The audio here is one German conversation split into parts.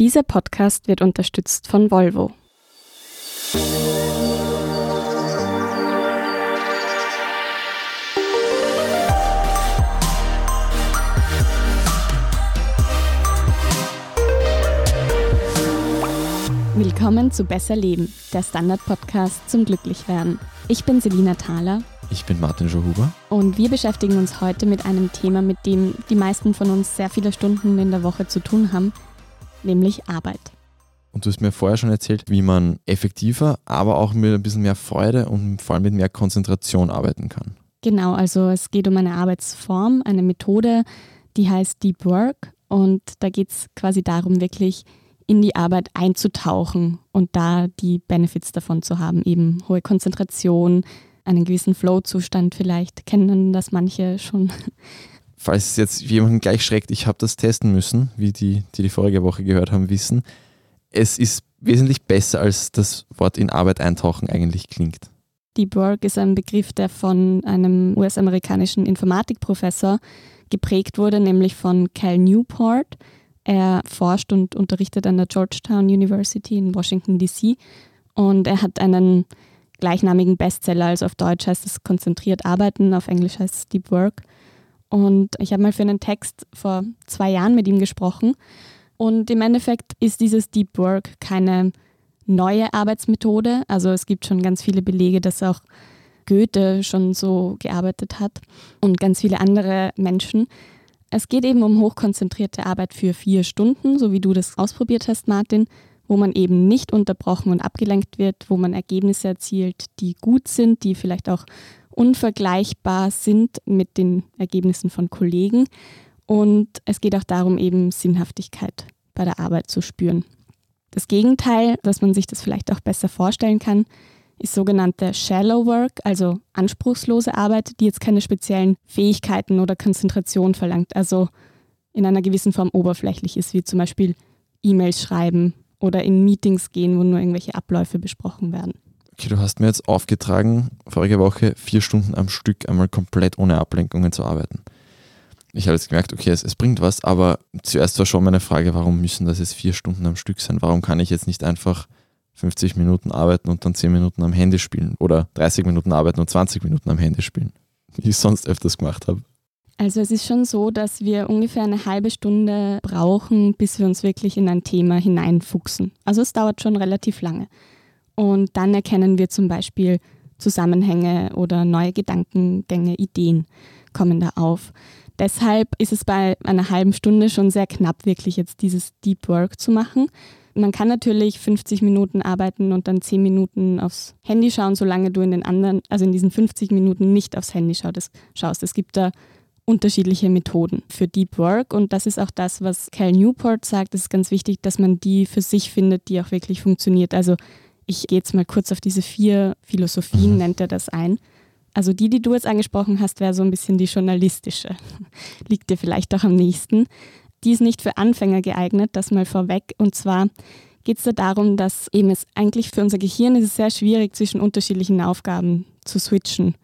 Dieser Podcast wird unterstützt von Volvo. Willkommen zu Besser Leben, der Standard-Podcast zum Glücklichwerden. Ich bin Selina Thaler. Ich bin Martin Schohuber. Und wir beschäftigen uns heute mit einem Thema, mit dem die meisten von uns sehr viele Stunden in der Woche zu tun haben, nämlich Arbeit. Und du hast mir vorher schon erzählt, wie man effektiver, aber auch mit ein bisschen mehr Freude und vor allem mit mehr Konzentration arbeiten kann. Genau, also es geht um eine Arbeitsform, eine Methode, die heißt Deep Work. Und da geht es quasi darum, wirklich in die Arbeit einzutauchen und da die Benefits davon zu haben, eben hohe Konzentration, einen gewissen Flow-Zustand vielleicht. Kennen das manche schon. Falls es jetzt jemanden gleich schreckt, ich habe das testen müssen, wie die, die die vorige Woche gehört haben, wissen. Es ist wesentlich besser, als das Wort in Arbeit eintauchen eigentlich klingt. Deep Work ist ein Begriff, der von einem US-amerikanischen Informatikprofessor geprägt wurde, nämlich von Cal Newport. Er forscht und unterrichtet an der Georgetown University in Washington, DC. Und er hat einen gleichnamigen Bestseller, also auf Deutsch heißt es konzentriert arbeiten, auf Englisch heißt es Deep Work. Und ich habe mal für einen Text vor zwei Jahren mit ihm gesprochen. Und im Endeffekt ist dieses Deep Work keine neue Arbeitsmethode. Also es gibt schon ganz viele Belege, dass auch Goethe schon so gearbeitet hat und ganz viele andere Menschen. Es geht eben um hochkonzentrierte Arbeit für vier Stunden, so wie du das ausprobiert hast, Martin, wo man eben nicht unterbrochen und abgelenkt wird, wo man Ergebnisse erzielt, die gut sind, die vielleicht auch unvergleichbar sind mit den Ergebnissen von Kollegen. Und es geht auch darum, eben Sinnhaftigkeit bei der Arbeit zu spüren. Das Gegenteil, dass man sich das vielleicht auch besser vorstellen kann, ist sogenannte Shallow Work, also anspruchslose Arbeit, die jetzt keine speziellen Fähigkeiten oder Konzentration verlangt, also in einer gewissen Form oberflächlich ist, wie zum Beispiel E-Mails schreiben oder in Meetings gehen, wo nur irgendwelche Abläufe besprochen werden. Okay, du hast mir jetzt aufgetragen, vorige Woche vier Stunden am Stück einmal komplett ohne Ablenkungen zu arbeiten. Ich habe jetzt gemerkt, okay, es, es, bringt was, aber zuerst war schon meine Frage, warum müssen das jetzt vier Stunden am Stück sein? Warum kann ich jetzt nicht einfach 50 Minuten arbeiten und dann 10 Minuten am Handy spielen oder 30 Minuten arbeiten und 20 Minuten am Handy spielen, wie ich sonst öfters gemacht habe? Also es ist schon so, dass wir ungefähr eine halbe Stunde brauchen, bis wir uns wirklich in ein Thema hineinfuchsen. Also es dauert schon relativ lange. Und dann erkennen wir zum Beispiel Zusammenhänge oder neue Gedankengänge, Ideen kommen da auf. Deshalb ist es bei einer halben Stunde schon sehr knapp, wirklich jetzt dieses Deep Work zu machen. Man kann natürlich 50 Minuten arbeiten und dann 10 Minuten aufs Handy schauen, solange du in den anderen, also in diesen 50 Minuten nicht aufs Handy schaust. Es gibt da unterschiedliche Methoden für Deep Work und das ist auch das, was Cal Newport sagt. Es ist ganz wichtig, dass man die für sich findet, die auch wirklich funktioniert. Also ich gehe jetzt mal kurz auf diese vier Philosophien, mhm. nennt er das ein. Also die, die du jetzt angesprochen hast, wäre so ein bisschen die journalistische. Liegt dir vielleicht auch am nächsten. Die ist nicht für Anfänger geeignet, das mal vorweg. Und zwar geht es da darum, dass eben es eigentlich für unser Gehirn ist es sehr schwierig, zwischen unterschiedlichen Aufgaben zu switchen.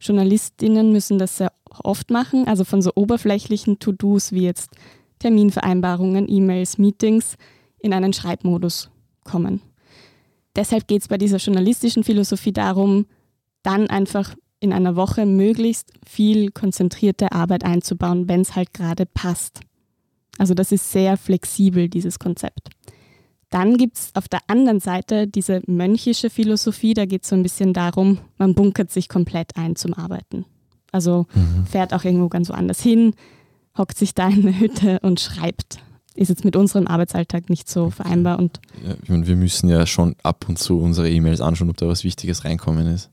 Journalistinnen müssen das sehr oft machen, also von so oberflächlichen To-Dos wie jetzt Terminvereinbarungen, E-Mails, Meetings in einen Schreibmodus kommen. Deshalb geht es bei dieser journalistischen Philosophie darum, dann einfach in einer Woche möglichst viel konzentrierte Arbeit einzubauen, wenn es halt gerade passt. Also das ist sehr flexibel, dieses Konzept. Dann gibt es auf der anderen Seite diese mönchische Philosophie, da geht es so ein bisschen darum, man bunkert sich komplett ein zum Arbeiten. Also mhm. fährt auch irgendwo ganz woanders hin, hockt sich da in eine Hütte und schreibt ist jetzt mit unserem Arbeitsalltag nicht so vereinbar. Und ja, ich meine, wir müssen ja schon ab und zu unsere E-Mails anschauen, ob da was Wichtiges reinkommen ist.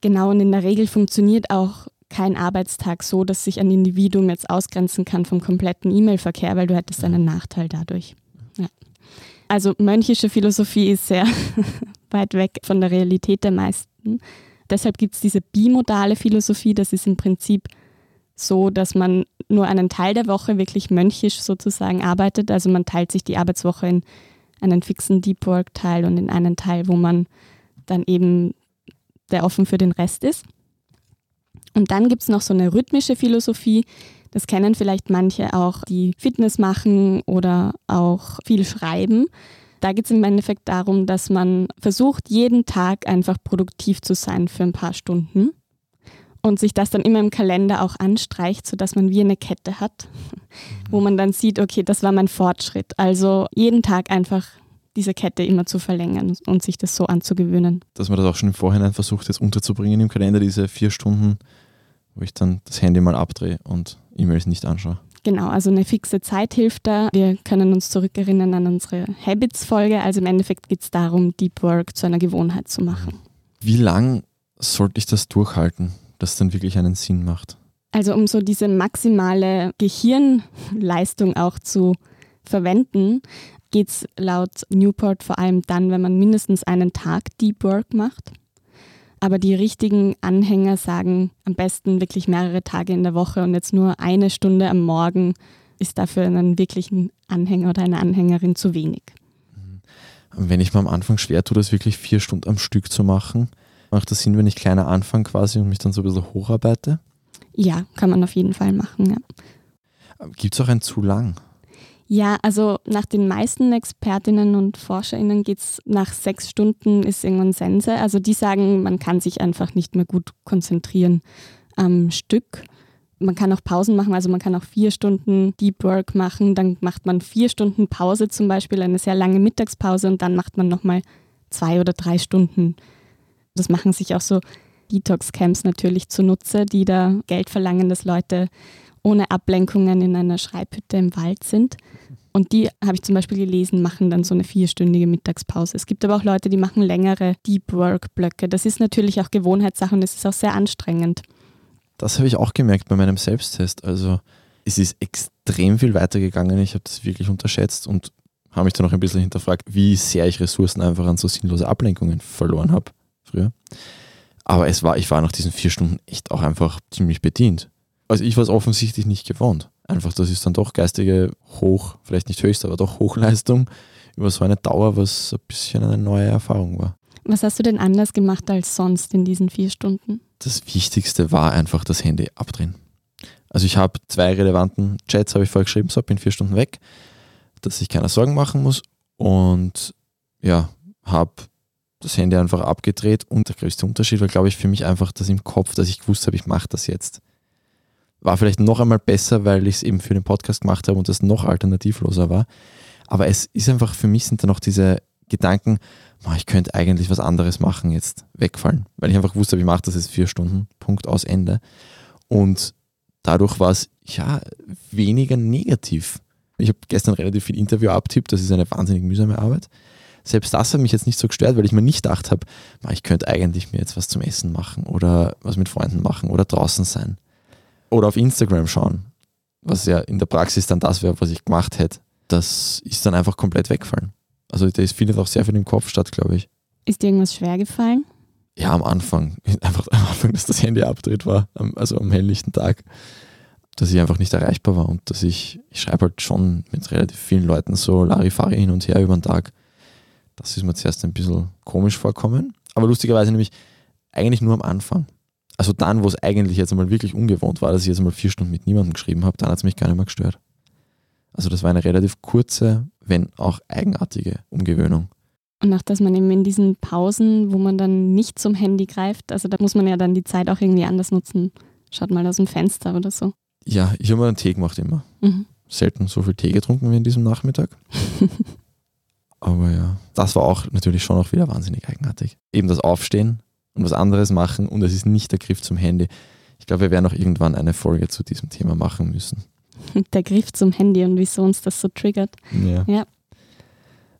Genau, und in der Regel funktioniert auch kein Arbeitstag so, dass sich ein Individuum jetzt ausgrenzen kann vom kompletten E-Mail-Verkehr, weil du hättest einen Nachteil dadurch. Ja. Also mönchische Philosophie ist sehr weit weg von der Realität der meisten. Deshalb gibt es diese bimodale Philosophie, das ist im Prinzip so, dass man nur einen Teil der Woche wirklich mönchisch sozusagen arbeitet. Also man teilt sich die Arbeitswoche in einen fixen Deep Work Teil und in einen Teil, wo man dann eben der offen für den Rest ist. Und dann gibt es noch so eine rhythmische Philosophie, Das kennen vielleicht manche auch, die Fitness machen oder auch viel schreiben. Da geht es im Endeffekt darum, dass man versucht, jeden Tag einfach produktiv zu sein für ein paar Stunden und sich das dann immer im Kalender auch anstreicht, sodass man wie eine Kette hat, wo man dann sieht, okay, das war mein Fortschritt. Also jeden Tag einfach diese Kette immer zu verlängern und sich das so anzugewöhnen. Dass man das auch schon im Vorhinein versucht, jetzt unterzubringen im Kalender, diese vier Stunden, wo ich dann das Handy mal abdrehe und E-Mails nicht anschaue. Genau, also eine fixe Zeit hilft da. Wir können uns zurückerinnern an unsere Habits-Folge. Also im Endeffekt geht es darum, Deep Work zu einer Gewohnheit zu machen. Wie lang sollte ich das durchhalten, dass es dann wirklich einen Sinn macht? Also um so diese maximale Gehirnleistung auch zu verwenden, geht es laut Newport vor allem dann, wenn man mindestens einen Tag Deep Work macht. Aber die richtigen Anhänger sagen am besten wirklich mehrere Tage in der Woche und jetzt nur eine Stunde am Morgen ist dafür einen wirklichen Anhänger oder eine Anhängerin zu wenig. Wenn ich mir am Anfang schwer tue, das wirklich vier Stunden am Stück zu machen, macht das Sinn, wenn ich kleiner anfange quasi und mich dann so ein bisschen hocharbeite? Ja, kann man auf jeden Fall machen. Ja. Gibt es auch ein zu lang? Ja, also nach den meisten Expertinnen und ForscherInnen geht es nach sechs Stunden ist irgendwann Sense. Also die sagen, man kann sich einfach nicht mehr gut konzentrieren am Stück. Man kann auch Pausen machen, also man kann auch vier Stunden Deep Work machen, dann macht man vier Stunden Pause zum Beispiel, eine sehr lange Mittagspause und dann macht man nochmal zwei oder drei Stunden. Das machen sich auch so Detox-Camps natürlich zunutze, die da Geld verlangen, dass Leute ohne Ablenkungen in einer Schreibhütte im Wald sind. Und die, habe ich zum Beispiel gelesen, machen dann so eine vierstündige Mittagspause. Es gibt aber auch Leute, die machen längere Deep Work-Blöcke. Das ist natürlich auch Gewohnheitssache und es ist auch sehr anstrengend. Das habe ich auch gemerkt bei meinem Selbsttest. Also es ist extrem viel weitergegangen. Ich habe das wirklich unterschätzt und habe mich dann noch ein bisschen hinterfragt, wie sehr ich Ressourcen einfach an so sinnlose Ablenkungen verloren habe früher. Aber es war, ich war nach diesen vier Stunden echt auch einfach ziemlich bedient. Also ich war es offensichtlich nicht gewohnt. Einfach, das ist dann doch geistige Hoch, vielleicht nicht höchste, aber doch Hochleistung über so eine Dauer, was ein bisschen eine neue Erfahrung war. Was hast du denn anders gemacht als sonst in diesen vier Stunden? Das Wichtigste war einfach das Handy abdrehen. Also ich habe zwei relevanten Chats, habe ich vorher geschrieben, so bin vier Stunden weg, dass ich keine Sorgen machen muss und ja, habe das Handy einfach abgedreht und der größte Unterschied war, glaube ich, für mich einfach das im Kopf, dass ich gewusst habe, ich mache das jetzt war vielleicht noch einmal besser, weil ich es eben für den Podcast gemacht habe und das noch alternativloser war. Aber es ist einfach, für mich sind da noch diese Gedanken, ich könnte eigentlich was anderes machen, jetzt wegfallen. Weil ich einfach wusste, ich mache das jetzt vier Stunden, Punkt aus Ende. Und dadurch war es ja weniger negativ. Ich habe gestern relativ viel Interview abtippt, das ist eine wahnsinnig mühsame Arbeit. Selbst das hat mich jetzt nicht so gestört, weil ich mir nicht gedacht habe, ich könnte eigentlich mir jetzt was zum Essen machen oder was mit Freunden machen oder draußen sein oder auf Instagram schauen, was ja in der Praxis dann das wäre, was ich gemacht hätte, das ist dann einfach komplett weggefallen. Also da ist findet auch sehr viel im Kopf statt, glaube ich. Ist dir irgendwas schwer gefallen? Ja, am Anfang. Einfach am Anfang, dass das Handy abdreht war, also am helllichten Tag, dass ich einfach nicht erreichbar war und dass ich, ich schreibe halt schon mit relativ vielen Leuten so Larifari hin und her über den Tag. Das ist mir zuerst ein bisschen komisch vorkommen. Aber lustigerweise nämlich eigentlich nur am Anfang also dann, wo es eigentlich jetzt einmal wirklich ungewohnt war, dass ich jetzt einmal vier Stunden mit niemandem geschrieben habe, dann hat es mich gar nicht mehr gestört. Also das war eine relativ kurze, wenn auch eigenartige Umgewöhnung. Und auch, dass man eben in diesen Pausen, wo man dann nicht zum Handy greift, also da muss man ja dann die Zeit auch irgendwie anders nutzen. Schaut mal aus dem Fenster oder so. Ja, ich habe mir einen Tee gemacht immer. Mhm. Selten so viel Tee getrunken wie in diesem Nachmittag. Aber ja, das war auch natürlich schon auch wieder wahnsinnig eigenartig. Eben das Aufstehen, und was anderes machen und es ist nicht der Griff zum Handy. Ich glaube, wir werden auch irgendwann eine Folge zu diesem Thema machen müssen. Der Griff zum Handy und wieso uns das so triggert. Ja. ja.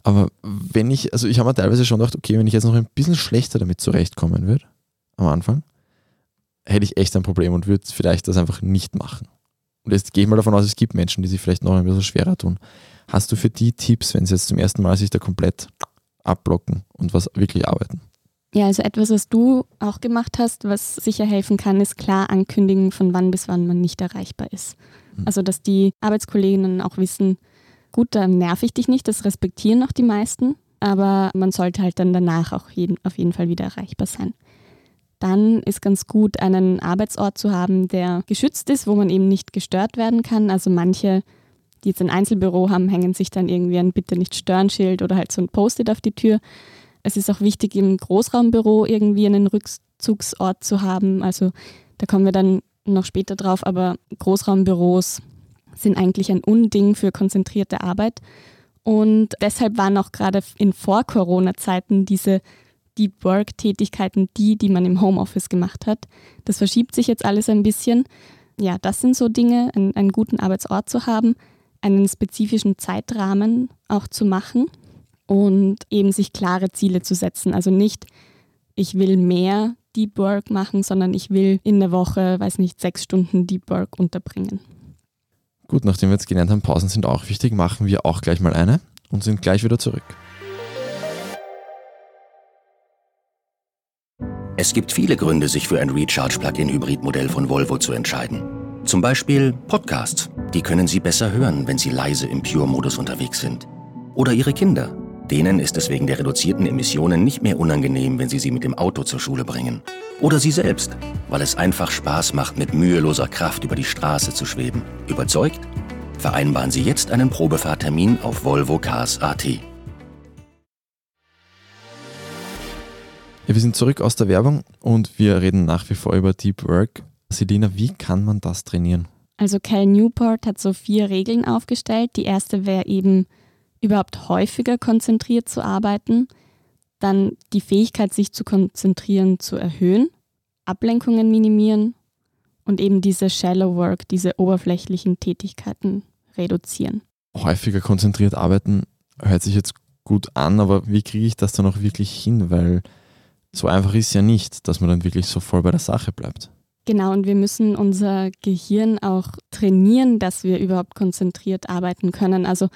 Aber wenn ich, also ich habe mir teilweise schon gedacht, okay, wenn ich jetzt noch ein bisschen schlechter damit zurechtkommen würde, am Anfang, hätte ich echt ein Problem und würde vielleicht das einfach nicht machen. Und jetzt gehe ich mal davon aus, es gibt Menschen, die sich vielleicht noch ein bisschen schwerer tun. Hast du für die Tipps, wenn sie jetzt zum ersten Mal sich da komplett abblocken und was wirklich arbeiten? Ja, also etwas, was du auch gemacht hast, was sicher helfen kann, ist klar ankündigen, von wann bis wann man nicht erreichbar ist. Mhm. Also, dass die Arbeitskolleginnen auch wissen, gut, da nerv ich dich nicht, das respektieren auch die meisten, aber man sollte halt dann danach auch jeden, auf jeden Fall wieder erreichbar sein. dann ist ganz gut, einen Arbeitsort zu haben, der geschützt ist, wo man eben nicht gestört werden kann. Also manche, die jetzt ein Einzelbüro haben, hängen sich dann irgendwie ein Bitte nicht stören Schild oder halt so ein Post-it auf die Tür. Es ist auch wichtig, im Großraumbüro irgendwie einen Rückzugsort zu haben. Also da kommen wir dann noch später drauf, aber Großraumbüros sind eigentlich ein Unding für konzentrierte Arbeit. Und deshalb waren auch gerade in Vor-Corona-Zeiten diese Deep Work-Tätigkeiten die, die man im Homeoffice gemacht hat. Das verschiebt sich jetzt alles ein bisschen. Ja, das sind so Dinge, einen, einen guten Arbeitsort zu haben, einen spezifischen Zeitrahmen auch zu machen und eben sich klare Ziele zu setzen. Also nicht, ich will mehr Deep Work machen, sondern ich will in der Woche, weiß nicht, sechs Stunden Deep Work unterbringen. Gut, nachdem wir jetzt gelernt haben, Pausen sind auch wichtig, machen wir auch gleich mal eine und sind gleich wieder zurück. Es gibt viele Gründe, sich für ein Recharge-Plug-in-Hybrid-Modell von Volvo zu entscheiden. Zum Beispiel Podcasts. Die können Sie besser hören, wenn Sie leise im Pure-Modus unterwegs sind. Oder Ihre Kinder. Denen ist es wegen der reduzierten Emissionen nicht mehr unangenehm, wenn Sie sie mit dem Auto zur Schule bringen. Oder Sie selbst, weil es einfach Spaß macht, mit müheloser Kraft über die Straße zu schweben. Überzeugt? Vereinbaren Sie jetzt einen Probefahrtermin auf Volvo Cars AT. Ja, wir sind zurück aus der Werbung und wir reden nach wie vor über Deep Work. Selina, wie kann man das trainieren? Also Cal Newport hat so vier Regeln aufgestellt. Die erste wäre eben überhaupt häufiger konzentriert zu arbeiten, dann die Fähigkeit, sich zu konzentrieren, zu erhöhen, Ablenkungen minimieren und eben diese Shallow Work, diese oberflächlichen Tätigkeiten reduzieren. Häufiger konzentriert arbeiten hört sich jetzt gut an, aber wie kriege ich das dann auch wirklich hin? Weil so einfach ist ja nicht, dass man dann wirklich so voll bei der Sache bleibt. Genau, und wir müssen unser Gehirn auch trainieren, dass wir überhaupt konzentriert arbeiten können. Also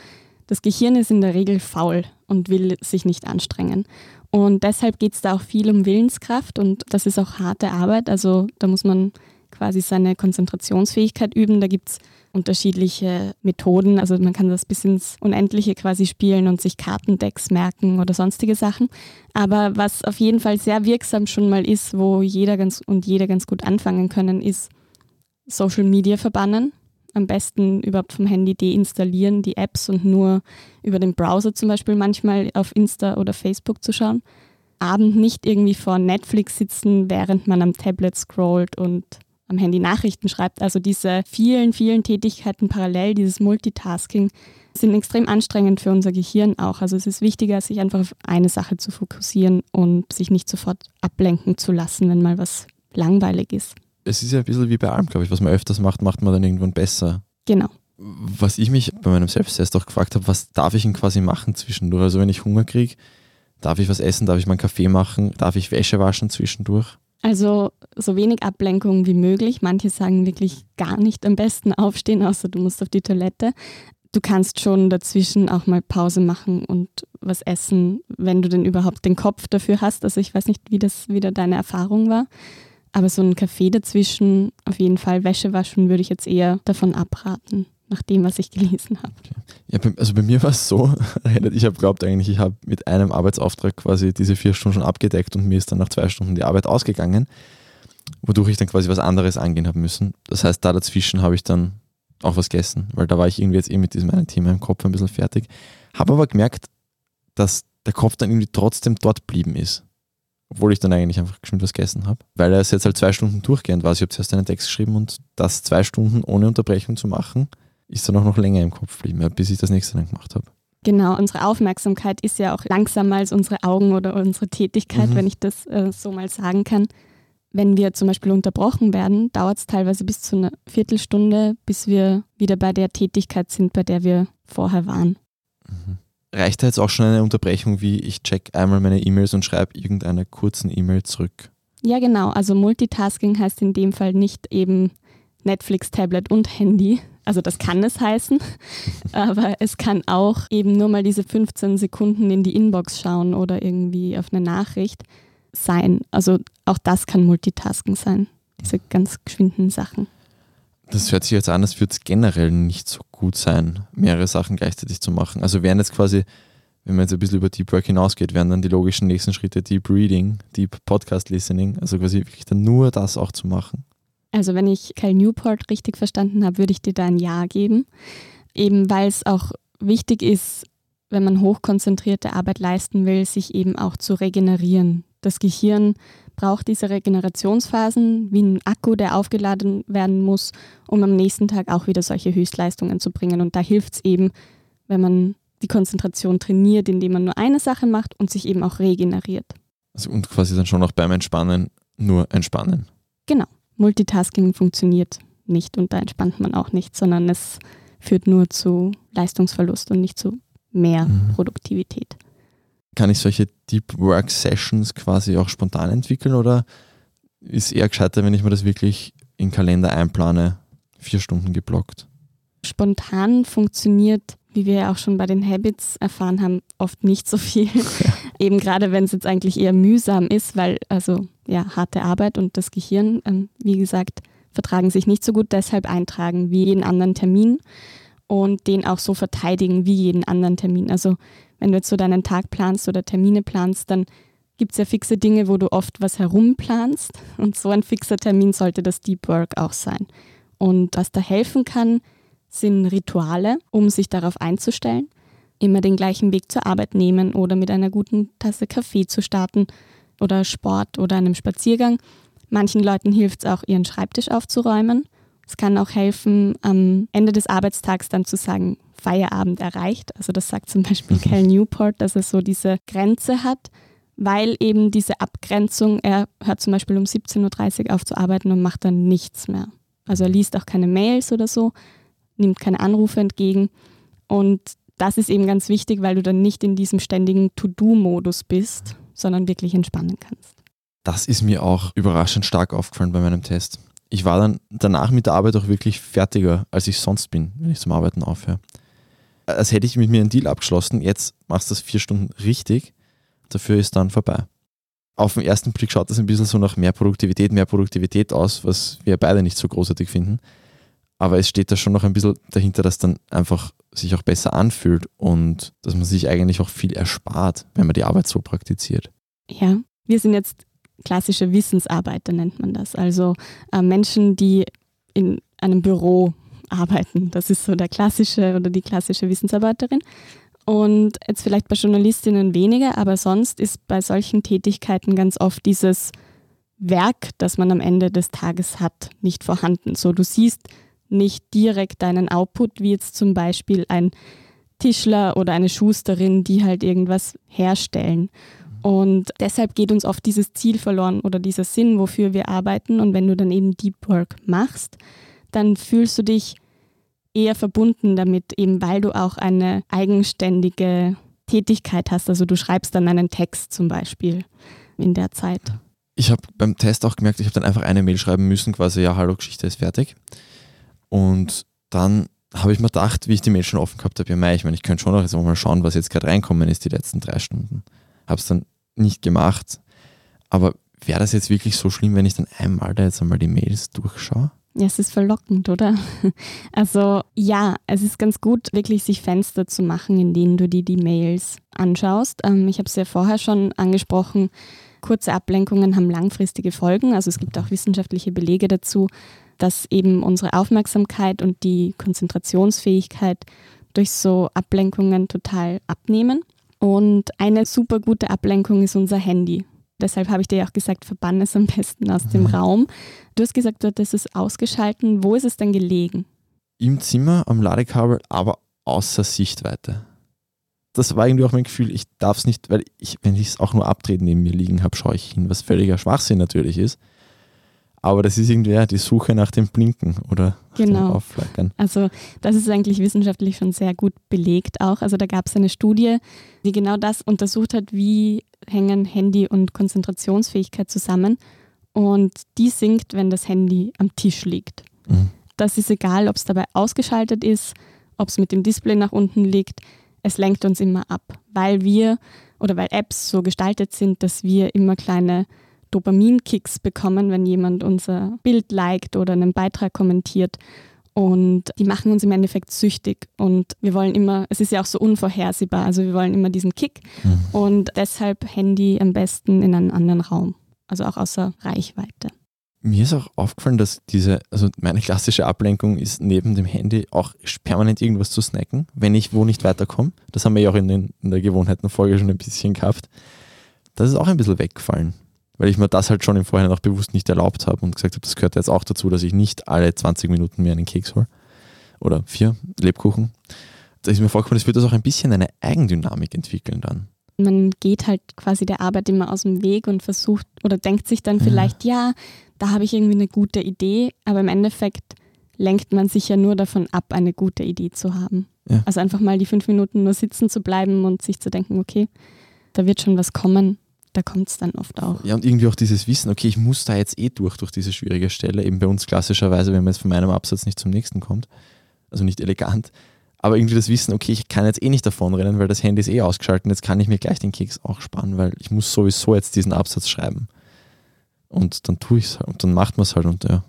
das Gehirn ist in der Regel faul und will sich nicht anstrengen. Und deshalb geht es da auch viel um Willenskraft und das ist auch harte Arbeit. Also da muss man quasi seine Konzentrationsfähigkeit üben. Da gibt es unterschiedliche Methoden. Also man kann das bis ins Unendliche quasi spielen und sich Kartendecks merken oder sonstige Sachen. Aber was auf jeden Fall sehr wirksam schon mal ist, wo jeder ganz und jeder ganz gut anfangen können, ist Social Media verbannen. Am besten überhaupt vom Handy deinstallieren, die Apps und nur über den Browser zum Beispiel manchmal auf Insta oder Facebook zu schauen. Abend nicht irgendwie vor Netflix sitzen, während man am Tablet scrollt und am Handy Nachrichten schreibt. Also diese vielen, vielen Tätigkeiten parallel, dieses Multitasking, sind extrem anstrengend für unser Gehirn auch. Also es ist wichtiger, sich einfach auf eine Sache zu fokussieren und sich nicht sofort ablenken zu lassen, wenn mal was langweilig ist. Es ist ja ein bisschen wie bei allem, glaube ich. Was man öfters macht, macht man dann irgendwann besser. Genau. Was ich mich bei meinem Selbsttest auch gefragt habe, was darf ich denn quasi machen zwischendurch? Also wenn ich Hunger kriege, darf ich was essen, darf ich meinen Kaffee machen, darf ich Wäsche waschen zwischendurch? Also so wenig Ablenkung wie möglich. Manche sagen wirklich gar nicht am besten aufstehen, außer du musst auf die Toilette. Du kannst schon dazwischen auch mal Pause machen und was essen, wenn du denn überhaupt den Kopf dafür hast. Also ich weiß nicht, wie das wieder deine Erfahrung war. Aber so ein Kaffee dazwischen, auf jeden Fall Wäsche waschen, würde ich jetzt eher davon abraten nach dem, was ich gelesen habe. Okay. Ja, also bei mir war es so, ich habe glaubt eigentlich, ich habe mit einem Arbeitsauftrag quasi diese vier Stunden schon abgedeckt und mir ist dann nach zwei Stunden die Arbeit ausgegangen, wodurch ich dann quasi was anderes angehen habe müssen. Das heißt, da dazwischen habe ich dann auch was gegessen, weil da war ich irgendwie jetzt eh mit diesem einen Thema im Kopf ein bisschen fertig. Habe aber gemerkt, dass der Kopf dann irgendwie trotzdem dort blieben ist. Obwohl ich dann eigentlich einfach geschwind was gegessen habe. Weil er es jetzt halt zwei Stunden durchgehend war. Ich habe zuerst einen Text geschrieben und das zwei Stunden ohne Unterbrechung zu machen, ist dann auch noch länger im Kopf geblieben, bis ich das nächste dann gemacht habe. Genau, unsere Aufmerksamkeit ist ja auch langsamer als unsere Augen oder unsere Tätigkeit, mhm. wenn ich das äh, so mal sagen kann. Wenn wir zum Beispiel unterbrochen werden, dauert es teilweise bis zu einer Viertelstunde, bis wir wieder bei der Tätigkeit sind, bei der wir vorher waren. Mhm. Reicht da jetzt auch schon eine Unterbrechung, wie ich check einmal meine E-Mails und schreibe irgendeine kurzen E-Mail zurück? Ja, genau. Also Multitasking heißt in dem Fall nicht eben Netflix, Tablet und Handy, also das kann es heißen, aber es kann auch eben nur mal diese 15 Sekunden in die Inbox schauen oder irgendwie auf eine Nachricht sein. Also auch das kann Multitasking sein, diese ganz geschwinden Sachen. Das hört sich jetzt an, als würde es generell nicht so gut sein, mehrere Sachen gleichzeitig zu machen. Also wären jetzt quasi wenn man jetzt ein bisschen über Deep Work hinausgeht, wären dann die logischen nächsten Schritte Deep Reading, Deep Podcast Listening, also quasi wirklich dann nur das auch zu machen. Also wenn ich Cal Newport richtig verstanden habe, würde ich dir da ein Ja geben. Eben weil es auch wichtig ist, wenn man hochkonzentrierte Arbeit leisten will, sich eben auch zu regenerieren. Das Gehirn braucht diese Regenerationsphasen wie ein Akku, der aufgeladen werden muss, um am nächsten Tag auch wieder solche Höchstleistungen zu bringen. Und da hilft es eben, wenn man die Konzentration trainiert, indem man nur eine Sache macht und sich eben auch regeneriert. Also und quasi dann schon auch beim Entspannen nur entspannen. Genau. Multitasking funktioniert nicht und da entspannt man auch nicht, sondern es führt nur zu Leistungsverlust und nicht zu mehr mhm. Produktivität. Kann ich solche Deep Work Sessions quasi auch spontan entwickeln oder ist eher gescheiter, wenn ich mir das wirklich in Kalender einplane, vier Stunden geblockt? Spontan funktioniert, wie wir ja auch schon bei den Habits erfahren haben, oft nicht so viel. Ja. Eben gerade wenn es jetzt eigentlich eher mühsam ist, weil also ja harte Arbeit und das Gehirn, ähm, wie gesagt, vertragen sich nicht so gut, deshalb eintragen wie jeden anderen Termin und den auch so verteidigen wie jeden anderen Termin. Also wenn du jetzt so deinen Tag planst oder Termine planst, dann gibt es ja fixe Dinge, wo du oft was herumplanst und so ein fixer Termin sollte das Deep Work auch sein. Und was da helfen kann, sind Rituale, um sich darauf einzustellen. Immer den gleichen Weg zur Arbeit nehmen oder mit einer guten Tasse Kaffee zu starten oder Sport oder einem Spaziergang. Manchen Leuten hilft es auch, ihren Schreibtisch aufzuräumen es kann auch helfen, am Ende des Arbeitstags dann zu sagen, Feierabend erreicht. Also das sagt zum Beispiel Cal Newport, dass er so diese Grenze hat, weil eben diese Abgrenzung, er hört zum Beispiel um 17.30 Uhr auf zu arbeiten und macht dann nichts mehr. Also er liest auch keine Mails oder so, nimmt keine Anrufe entgegen. Und das ist eben ganz wichtig, weil du dann nicht in diesem ständigen To-Do-Modus bist, sondern wirklich entspannen kannst. Das ist mir auch überraschend stark aufgefallen bei meinem Test ich war dann danach mit der Arbeit auch wirklich fertiger, als ich sonst bin, wenn ich zum Arbeiten aufhöre. Als hätte ich mit mir einen Deal abgeschlossen, jetzt machst du das vier Stunden richtig, dafür ist dann vorbei. Auf den ersten Blick schaut das ein bisschen so nach mehr Produktivität, mehr Produktivität aus, was wir beide nicht so großartig finden. Aber es steht da schon noch ein bisschen dahinter, dass dann einfach sich auch besser anfühlt und dass man sich eigentlich auch viel erspart, wenn man die Arbeit so praktiziert. Ja, wir sind jetzt klassische Wissensarbeiter nennt man das. Also äh, Menschen, die in einem Büro arbeiten. Das ist so der klassische oder die klassische Wissensarbeiterin. Und jetzt vielleicht bei Journalistinnen weniger, aber sonst ist bei solchen Tätigkeiten ganz oft dieses Werk, das man am Ende des Tages hat, nicht vorhanden. So, du siehst nicht direkt deinen Output, wie jetzt zum Beispiel ein Tischler oder eine Schusterin, die halt irgendwas herstellen. Und deshalb geht uns oft dieses Ziel verloren oder dieser Sinn, wofür wir arbeiten. Und wenn du dann eben Deep Work machst, dann fühlst du dich eher verbunden damit, eben weil du auch eine eigenständige Tätigkeit hast. Also du schreibst dann einen Text zum Beispiel in der Zeit. Ich habe beim Test auch gemerkt, ich habe dann einfach eine Mail schreiben müssen, quasi, ja, hallo, Geschichte ist fertig. Und dann habe ich mir gedacht, wie ich die Mail schon offen gehabt habe, ja, mei, ich meine, ich könnte schon noch jetzt mal schauen, was jetzt gerade reinkommen ist, die letzten drei Stunden. Habe es dann nicht gemacht. Aber wäre das jetzt wirklich so schlimm, wenn ich dann einmal da jetzt einmal die Mails durchschaue? Ja, es ist verlockend, oder? Also ja, es ist ganz gut, wirklich sich Fenster zu machen, in denen du dir die Mails anschaust. Ähm, ich habe es ja vorher schon angesprochen, kurze Ablenkungen haben langfristige Folgen. Also es gibt auch wissenschaftliche Belege dazu, dass eben unsere Aufmerksamkeit und die Konzentrationsfähigkeit durch so Ablenkungen total abnehmen. Und eine super gute Ablenkung ist unser Handy. Deshalb habe ich dir auch gesagt, verbann es am besten aus dem mhm. Raum. Du hast gesagt, du hattest es ausgeschalten. Wo ist es denn gelegen? Im Zimmer, am Ladekabel, aber außer Sichtweite. Das war irgendwie auch mein Gefühl, ich darf es nicht, weil ich, wenn ich es auch nur abtreten neben mir liegen habe, schaue ich hin, was völliger Schwachsinn natürlich ist. Aber das ist irgendwie ja, die Suche nach dem Blinken oder genau. dem Aufflackern. Also das ist eigentlich wissenschaftlich schon sehr gut belegt auch. Also da gab es eine Studie, die genau das untersucht hat, wie hängen Handy und Konzentrationsfähigkeit zusammen. Und die sinkt, wenn das Handy am Tisch liegt. Mhm. Das ist egal, ob es dabei ausgeschaltet ist, ob es mit dem Display nach unten liegt. Es lenkt uns immer ab, weil wir oder weil Apps so gestaltet sind, dass wir immer kleine Dopaminkicks bekommen, wenn jemand unser Bild liked oder einen Beitrag kommentiert. Und die machen uns im Endeffekt süchtig. Und wir wollen immer, es ist ja auch so unvorhersehbar, also wir wollen immer diesen Kick. Mhm. Und deshalb Handy am besten in einen anderen Raum, also auch außer Reichweite. Mir ist auch aufgefallen, dass diese, also meine klassische Ablenkung ist neben dem Handy auch permanent irgendwas zu snacken, wenn ich wo nicht weiterkomme. Das haben wir ja auch in, den, in der Gewohnheitenfolge schon ein bisschen gehabt. Das ist auch ein bisschen weggefallen weil ich mir das halt schon im Vorhinein auch bewusst nicht erlaubt habe und gesagt habe, das gehört jetzt auch dazu, dass ich nicht alle 20 Minuten mir einen Keks hole. Oder vier Lebkuchen. Da ist mir vorgekommen, es wird das auch ein bisschen eine Eigendynamik entwickeln dann. Man geht halt quasi der Arbeit immer aus dem Weg und versucht oder denkt sich dann vielleicht, ja, ja da habe ich irgendwie eine gute Idee, aber im Endeffekt lenkt man sich ja nur davon ab, eine gute Idee zu haben. Ja. Also einfach mal die fünf Minuten nur sitzen zu bleiben und sich zu denken, okay, da wird schon was kommen da kommt es dann oft auch. Ja, und irgendwie auch dieses Wissen, okay, ich muss da jetzt eh durch, durch diese schwierige Stelle. Eben bei uns klassischerweise, wenn man jetzt von meinem Absatz nicht zum nächsten kommt, also nicht elegant, aber irgendwie das Wissen, okay, ich kann jetzt eh nicht davonrennen, weil das Handy ist eh ausgeschaltet, jetzt kann ich mir gleich den Keks auch sparen, weil ich muss sowieso jetzt diesen Absatz schreiben. Und dann tue ich es halt und dann macht man es halt und ja,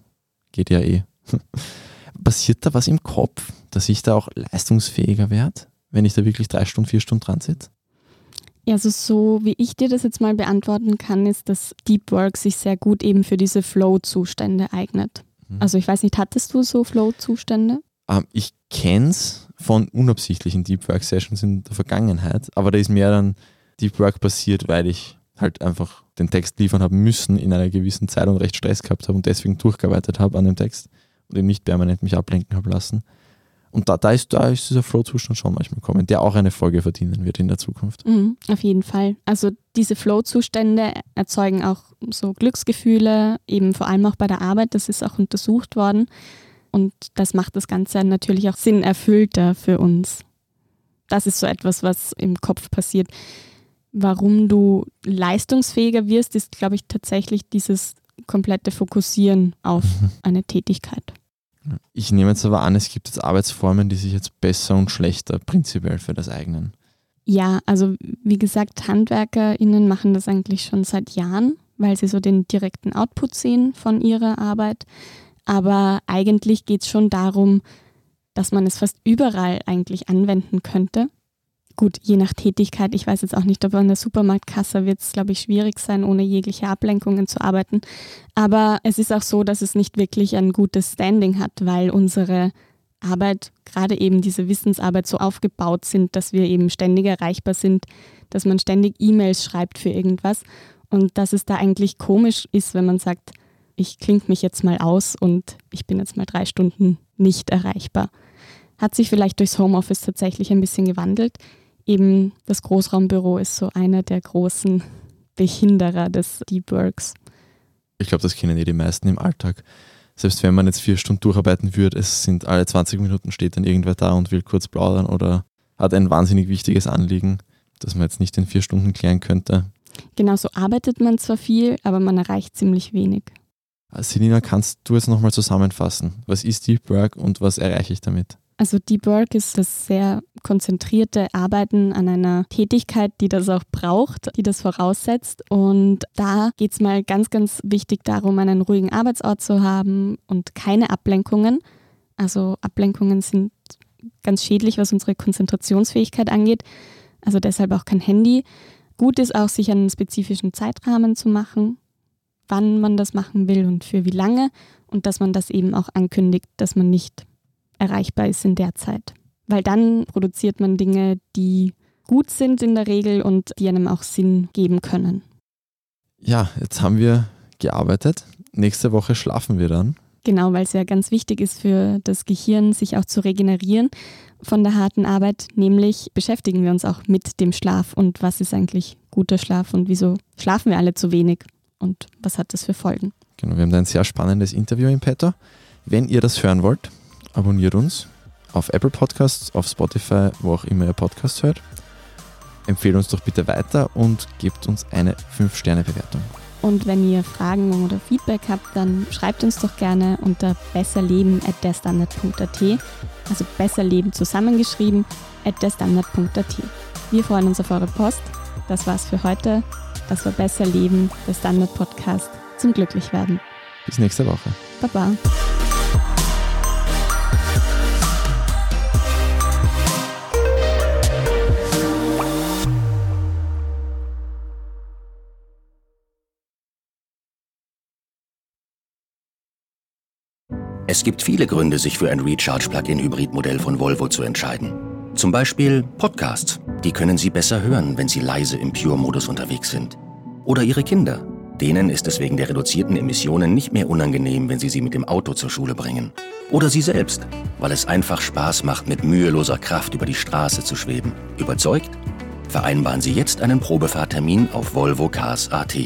geht ja eh. Passiert da was im Kopf, dass ich da auch leistungsfähiger werde, wenn ich da wirklich drei Stunden, vier Stunden dran sitze? Ja, also so wie ich dir das jetzt mal beantworten kann, ist, dass Deep Work sich sehr gut eben für diese Flow-Zustände eignet. Mhm. Also ich weiß nicht, hattest du so Flow-Zustände? Ähm, ich kenne es von unabsichtlichen Deep Work Sessions in der Vergangenheit, aber da ist mehr dann Deep Work passiert, weil ich halt einfach den Text liefern habe müssen in einer gewissen Zeit und recht Stress gehabt habe und deswegen durchgearbeitet habe an dem Text und eben nicht permanent mich ablenken habe lassen. Und da, da, ist, da ist dieser Flow-Zustand schon manchmal kommen, der auch eine Folge verdienen wird in der Zukunft. Mhm, auf jeden Fall. Also diese Flow-Zustände erzeugen auch so Glücksgefühle, eben vor allem auch bei der Arbeit. Das ist auch untersucht worden. Und das macht das Ganze natürlich auch sinnerfüllter für uns. Das ist so etwas, was im Kopf passiert. Warum du leistungsfähiger wirst, ist, glaube ich, tatsächlich dieses komplette Fokussieren auf mhm. eine Tätigkeit. Ich nehme jetzt aber an, es gibt jetzt Arbeitsformen, die sich jetzt besser und schlechter prinzipiell für das eignen. Ja, also wie gesagt, HandwerkerInnen machen das eigentlich schon seit Jahren, weil sie so den direkten Output sehen von ihrer Arbeit. Aber eigentlich geht es schon darum, dass man es fast überall eigentlich anwenden könnte gut, je nach Tätigkeit, ich weiß jetzt auch nicht, ob an der Supermarktkasse wird es, glaube ich, schwierig sein, ohne jegliche Ablenkungen zu arbeiten. Aber es ist auch so, dass es nicht wirklich ein gutes Standing hat, weil unsere Arbeit, gerade eben diese Wissensarbeit so aufgebaut sind, dass wir eben ständig erreichbar sind, dass man ständig E-Mails schreibt für irgendwas und dass es da eigentlich komisch ist, wenn man sagt, ich klinge mich jetzt mal aus und ich bin jetzt mal drei Stunden nicht erreichbar. Hat sich vielleicht durchs Homeoffice tatsächlich ein bisschen gewandelt eben das Großraumbüro ist so einer der großen Behinderer des Deep Works. Ich glaube, das kennen eh die meisten im Alltag. Selbst wenn man jetzt vier Stunden durcharbeiten würde, es sind alle 20 Minuten steht dann irgendwer da und will kurz plaudern oder hat ein wahnsinnig wichtiges Anliegen, das man jetzt nicht in vier Stunden klären könnte. Genau so arbeitet man zwar viel, aber man erreicht ziemlich wenig. Selina, kannst du jetzt nochmal zusammenfassen? Was ist Deep Work und was erreiche ich damit? Also Deep Work ist das sehr konzentrierte Arbeiten an einer Tätigkeit, die das auch braucht, die das voraussetzt. Und da geht es mal ganz, ganz wichtig darum, einen ruhigen Arbeitsort zu haben und keine Ablenkungen. Also Ablenkungen sind ganz schädlich, was unsere Konzentrationsfähigkeit angeht. Also deshalb auch kein Handy. Gut ist auch, sich einen spezifischen Zeitrahmen zu machen, wann man das machen will und für wie lange. Und dass man das eben auch ankündigt, dass man nicht erreichbar ist in der Zeit. Weil dann produziert man Dinge, die gut sind in der Regel und die einem auch Sinn geben können. Ja, jetzt haben wir gearbeitet. Nächste Woche schlafen wir dann. Genau, weil es ja ganz wichtig ist für das Gehirn, sich auch zu regenerieren von der harten Arbeit. Nämlich beschäftigen wir uns auch mit dem Schlaf und was ist eigentlich guter Schlaf und wieso schlafen wir alle zu wenig und was hat das für Folgen. Genau, wir haben da ein sehr spannendes Interview im Petto. Wenn ihr das hören wollt, abonniert uns auf Apple Podcasts, auf Spotify, wo auch immer ihr Podcast hört. Empfehlt uns doch bitte weiter und gebt uns eine 5-Sterne-Bewertung. Und wenn ihr Fragen oder Feedback habt, dann schreibt uns doch gerne unter besserleben.derstandard.at, also besserleben zusammengeschrieben at derstandard.at. Wir freuen uns auf eure Post. Das war's für heute dass wir besser leben, der Standard-Podcast zum Glücklichwerden. Bis nächste Woche. Baba. Es gibt viele Gründe, sich für ein Recharge-Plug-in-Hybrid-Modell von Volvo zu entscheiden. Zum Beispiel Podcasts. Die können Sie besser hören, wenn Sie leise im Pure-Modus unterwegs sind. Oder Ihre Kinder. Denen ist es wegen der reduzierten Emissionen nicht mehr unangenehm, wenn Sie sie mit dem Auto zur Schule bringen. Oder Sie selbst, weil es einfach Spaß macht, mit müheloser Kraft über die Straße zu schweben. Überzeugt? Vereinbaren Sie jetzt einen Probefahrtermin auf Volvo Cars AT.